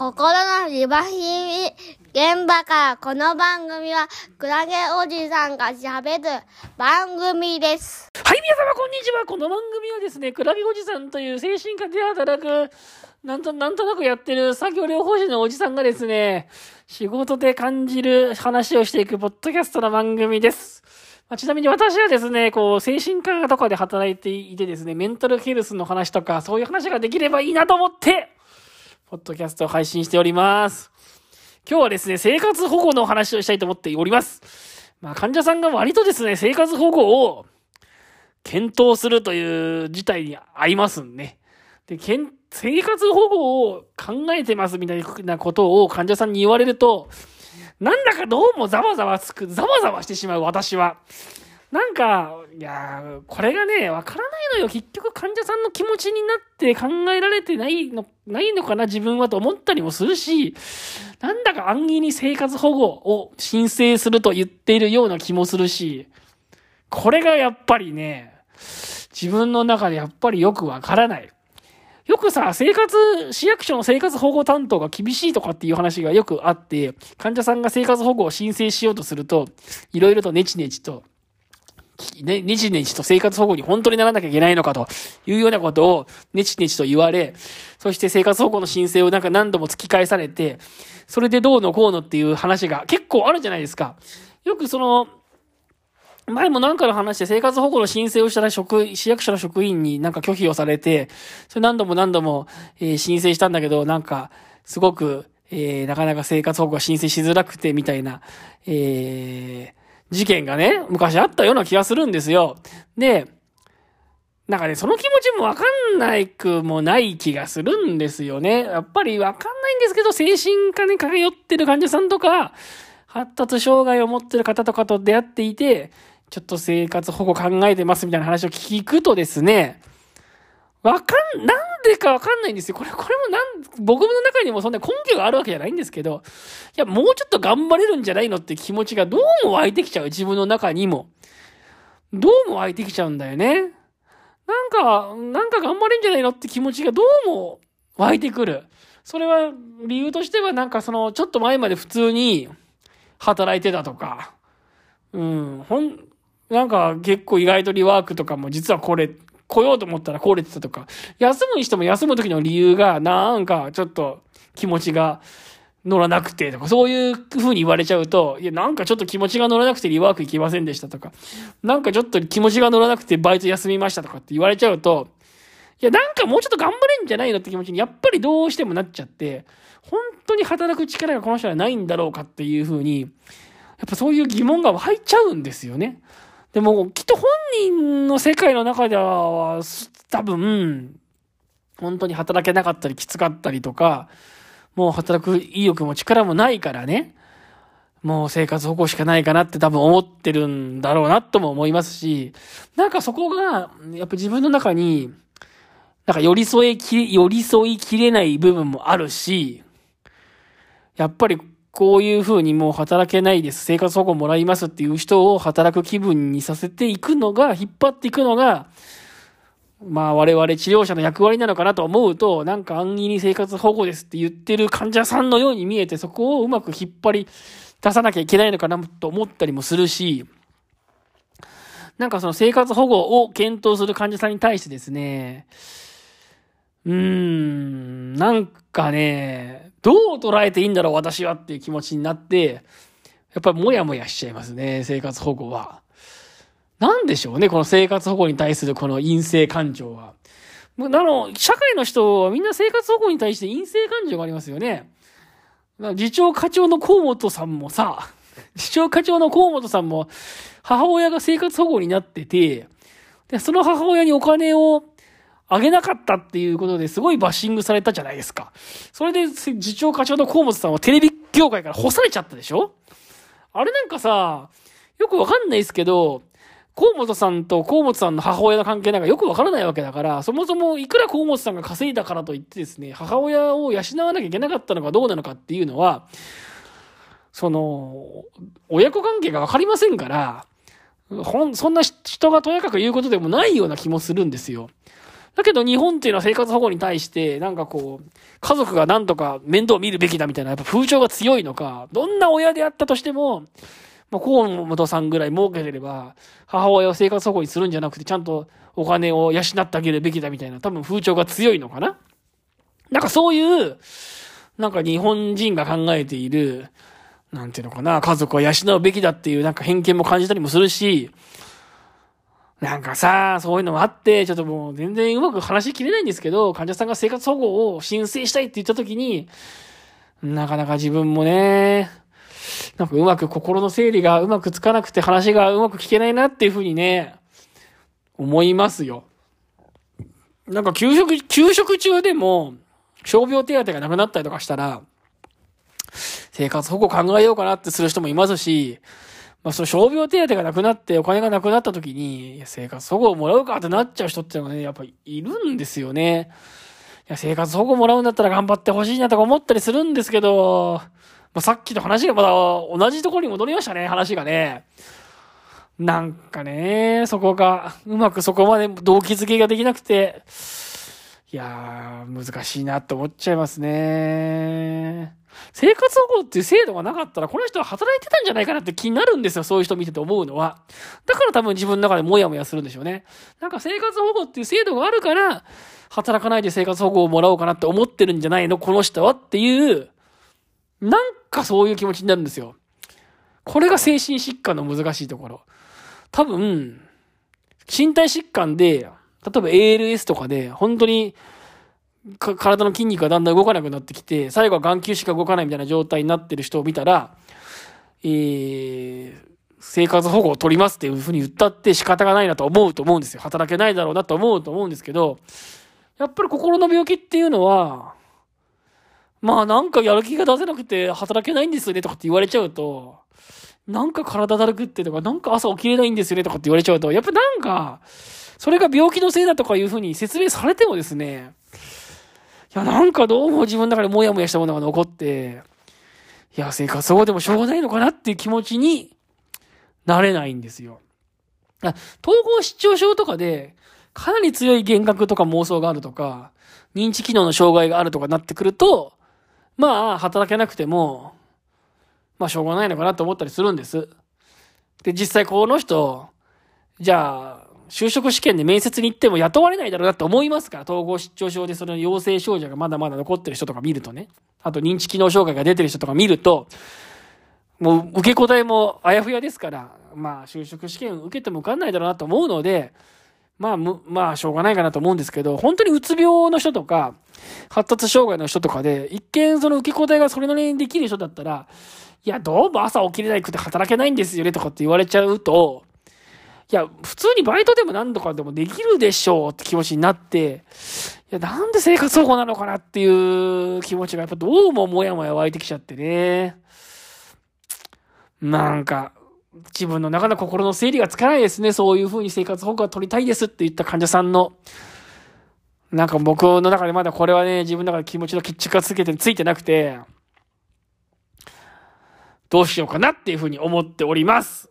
心のリバヒミ現場からこの番組はクラゲおじさんが喋る番組です。はい、皆様こんにちは。この番組はですね、クラゲおじさんという精神科で働く、なんと、なんとなくやってる作業療法士のおじさんがですね、仕事で感じる話をしていくポッドキャストの番組です。ま、ちなみに私はですね、こう、精神科とかで働いていてですね、メンタルヘルスの話とか、そういう話ができればいいなと思って、ポッドキャストを配信しております。今日はですね、生活保護の話をしたいと思っております。まあ、患者さんが割とですね、生活保護を検討するという事態に合いますんね。で、生活保護を考えてますみたいなことを患者さんに言われると、なんだかどうもざわざわつく、ざわざわしてしまう私は。なんか、いやこれがね、わからないのよ。結局患者さんの気持ちになって考えられてないの、ないのかな、自分はと思ったりもするし、なんだか安易に生活保護を申請すると言っているような気もするし、これがやっぱりね、自分の中でやっぱりよくわからない。よくさ、生活、市役所の生活保護担当が厳しいとかっていう話がよくあって、患者さんが生活保護を申請しようとすると、いろいろとネチネチと、ね、ネチネチと生活保護に本当にならなきゃいけないのかというようなことをネチネチと言われ、そして生活保護の申請をなんか何度も突き返されて、それでどうのこうのっていう話が結構あるじゃないですか。よくその、前も何かの話で生活保護の申請をしたら職、市役所の職員になんか拒否をされて、それ何度も何度も、えー申請したんだけど、なんか、すごく、えーなかなか生活保護が申請しづらくて、みたいな、えー事件がね、昔あったような気がするんですよ。で、なんかね、その気持ちもわかんないくもない気がするんですよね。やっぱりわかんないんですけど、精神科に通ってる患者さんとか、発達障害を持ってる方とかと出会っていて、ちょっと生活保護考えてますみたいな話を聞くとですね、わかん、なんでかわかんないんですよ。これ、これもなん、僕の中にもそんな根拠があるわけじゃないんですけど、いや、もうちょっと頑張れるんじゃないのって気持ちがどうも湧いてきちゃう。自分の中にも。どうも湧いてきちゃうんだよね。なんか、なんか頑張れんじゃないのって気持ちがどうも湧いてくる。それは、理由としてはなんかその、ちょっと前まで普通に働いてたとか、うん、ほん、なんか結構意外とリワークとかも実はこれ、来ようと思ったら来れてたとか、休むにしても休む時の理由がなんかちょっと気持ちが乗らなくてとか、そういう風に言われちゃうと、いや、なんかちょっと気持ちが乗らなくてリワーク行きませんでしたとか、なんかちょっと気持ちが乗らなくてバイト休みましたとかって言われちゃうと、いや、なんかもうちょっと頑張れんじゃないのって気持ちにやっぱりどうしてもなっちゃって、本当に働く力がこの人はないんだろうかっていう風に、やっぱそういう疑問が湧いちゃうんですよね。でも、きっと本人の世界の中では、多分、本当に働けなかったりきつかったりとか、もう働く意欲も力もないからね、もう生活保護しかないかなって多分思ってるんだろうなとも思いますし、なんかそこが、やっぱ自分の中に、なんか寄り添いき、寄り添いきれない部分もあるし、やっぱりこういう風にもう働けないです、生活保護もらいますっていう人を働く気分にさせていくのが、引っ張っていくのが、まあ我々治療者の役割なのかなと思うと、なんか安易に生活保護ですって言ってる患者さんのように見えて、そこをうまく引っ張り出さなきゃいけないのかなと思ったりもするし、なんかその生活保護を検討する患者さんに対してですね、うーん、なんかね、どう捉えていいんだろう私はっていう気持ちになって、やっぱりもやもやしちゃいますね、生活保護は。なんでしょうね、この生活保護に対するこの陰性感情は。もうあの、社会の人はみんな生活保護に対して陰性感情がありますよね。次長課長の河本さんもさ、次長課長の河本さんも、母親が生活保護になってて、で、その母親にお金をあげなかったっていうことですごいバッシングされたじゃないですか。それで、次長課長の河本さんはテレビ業界から干されちゃったでしょ？あれなんかさ、よくわかんないですけど、河本さんと河本さんの母親の関係なんかよくわからないわけだから、そもそもいくら河本さんが稼いだからといってですね、母親を養わなきゃいけなかったのかどうなのかっていうのは、その、親子関係がわかりませんから、ほん、そんな人がとやかく言うことでもないような気もするんですよ。だけど日本っていうのは生活保護に対して、なんかこう、家族がなんとか面倒を見るべきだみたいな、やっぱ風潮が強いのか、どんな親であったとしても、まあ、河本さんぐらい儲けてれば、母親を生活保護にするんじゃなくて、ちゃんとお金を養ってあげるべきだみたいな、多分風潮が強いのかな？なんかそういう、なんか日本人が考えている、なんていうのかな、家族は養うべきだっていうなんか偏見も感じたりもするし、なんかさ、そういうのもあって、ちょっともう全然うまく話しきれないんですけど、患者さんが生活保護を申請したいって言った時に、なかなか自分もね、なんかうまく心の整理がうまくつかなくて話がうまく聞けないなっていうふうにね、思いますよ。なんか給食、給食中でも、傷病手当がなくなったりとかしたら、生活保護考えようかなってする人もいますし、まあ、その傷病手当がなくなってお金がなくなった時に、生活保護をもらうかってなっちゃう人っていうのがね、やっぱいるんですよね。いや、生活保護もらうんだったら頑張ってほしいなとか思ったりするんですけど、まあ、さっきと話がまだ同じところに戻りましたね、話がね。なんかね、そこが、うまくそこまで動機づけができなくて、いやー、難しいなって思っちゃいますね。生活保護っていう制度がなかったら、この人は働いてたんじゃないかなって気になるんですよ。そういう人見てて思うのは。だから多分自分の中でモヤモヤするんでしょうね。なんか生活保護っていう制度があるから、働かないで生活保護をもらおうかなって思ってるんじゃないのこの人はっていう、なんかそういう気持ちになるんですよ。これが精神疾患の難しいところ。多分、身体疾患で、例えば ALS とかで、本当に体の筋肉がだんだん動かなくなってきて、最後は眼球しか動かないみたいな状態になってる人を見たら、えー、生活保護を取りますっていうふうに言ったって仕方がないなと思うと思うんですよ。働けないだろうなと思うと思うんですけど、やっぱり心の病気っていうのは、まあなんかやる気が出せなくて働けないんですよねとかって言われちゃうと、なんか体だるくってとか、なんか朝起きれないんですよねとかって言われちゃうと、やっぱなんか、それが病気のせいだとかいうふうに説明されてもですね、いや、なんかどうも自分の中でモヤモヤしたものが残って、いや、生活保護でもしょうがないのかなっていう気持ちになれないんですよ。統合失調症とかで、かなり強い幻覚とか妄想があるとか、認知機能の障害があるとかなってくると、まあ、働けなくても、まあ、しょうがないのかなと思ったりするんです。で、実際この人、じゃあ、就職試験で面接に行っても雇われないだろうなって思いますから、統合失調症でその陽性症状がまだまだ残ってる人とか見るとね、あと認知機能障害が出てる人とか見ると、もう受け答えもあやふやですから、まあ就職試験受けても受かんないだろうなと思うので、まあ、まあ、しょうがないかなと思うんですけど、本当にうつ病の人とか、発達障害の人とかで、一見その受け答えがそれなりにできる人だったら、いや、どうも朝起きれなくて働けないんですよねとかって言われちゃうと、いや、普通にバイトでも何とかでもできるでしょうって気持ちになって、いや、なんで生活保護なのかなっていう気持ちがやっぱどうももやもや湧いてきちゃってね。なんか、自分の中の心の整理がつかないですね。そういう風に生活保護が取りたいですって言った患者さんの。なんか僕の中でまだこれはね、自分の中で気持ちの決着がつけて、ついてなくて、どうしようかなっていう風に思っております。